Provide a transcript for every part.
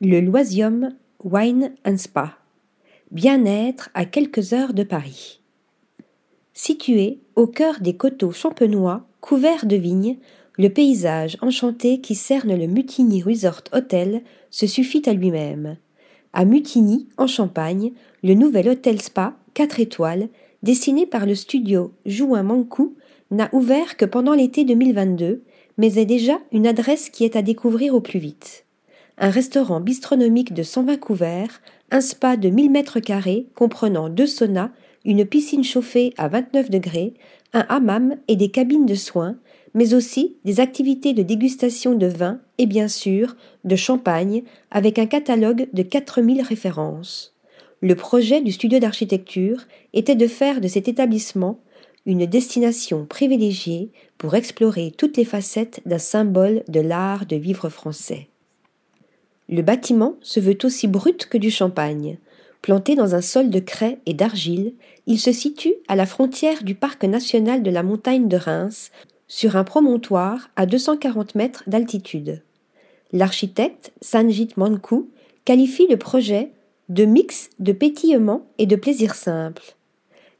Le Loisium Wine and Spa. Bien-être à quelques heures de Paris. Situé au cœur des coteaux champenois couverts de vignes, le paysage enchanté qui cerne le Mutiny Resort Hotel se suffit à lui-même. À Mutigny, en Champagne, le nouvel hôtel spa 4 étoiles, dessiné par le studio Jouin Mancou, n'a ouvert que pendant l'été 2022, mais est déjà une adresse qui est à découvrir au plus vite. Un restaurant bistronomique de 120 couverts, un spa de 1000 mètres carrés comprenant deux saunas, une piscine chauffée à 29 degrés, un hammam et des cabines de soins, mais aussi des activités de dégustation de vin et bien sûr de champagne avec un catalogue de 4000 références. Le projet du studio d'architecture était de faire de cet établissement une destination privilégiée pour explorer toutes les facettes d'un symbole de l'art de vivre français. Le bâtiment se veut aussi brut que du champagne. Planté dans un sol de craie et d'argile, il se situe à la frontière du parc national de la montagne de Reims, sur un promontoire à 240 mètres d'altitude. L'architecte Sanjit Mankou qualifie le projet de mix de pétillement et de plaisir simple.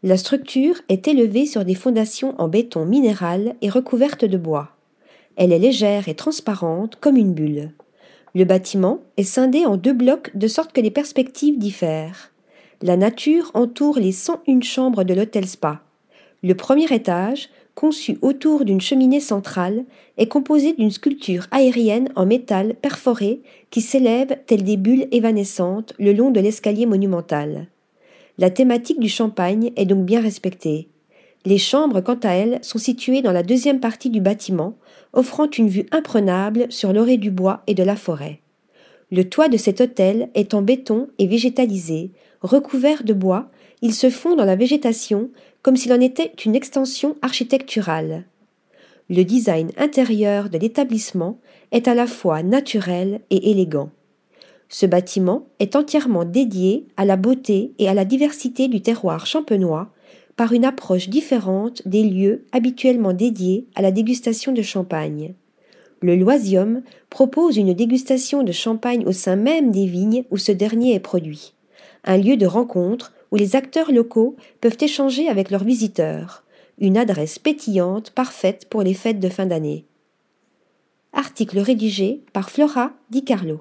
La structure est élevée sur des fondations en béton minéral et recouverte de bois. Elle est légère et transparente comme une bulle. Le bâtiment est scindé en deux blocs de sorte que les perspectives diffèrent. La nature entoure les 101 chambres de l'hôtel Spa. Le premier étage, conçu autour d'une cheminée centrale, est composé d'une sculpture aérienne en métal perforé qui s'élève telles des bulles évanescentes le long de l'escalier monumental. La thématique du champagne est donc bien respectée. Les chambres, quant à elles, sont situées dans la deuxième partie du bâtiment, offrant une vue imprenable sur l'orée du bois et de la forêt. Le toit de cet hôtel est en béton et végétalisé, recouvert de bois, il se fond dans la végétation comme s'il en était une extension architecturale. Le design intérieur de l'établissement est à la fois naturel et élégant. Ce bâtiment est entièrement dédié à la beauté et à la diversité du terroir champenois par une approche différente des lieux habituellement dédiés à la dégustation de champagne. Le Loisium propose une dégustation de champagne au sein même des vignes où ce dernier est produit, un lieu de rencontre où les acteurs locaux peuvent échanger avec leurs visiteurs, une adresse pétillante parfaite pour les fêtes de fin d'année. Article rédigé par Flora Di Carlo.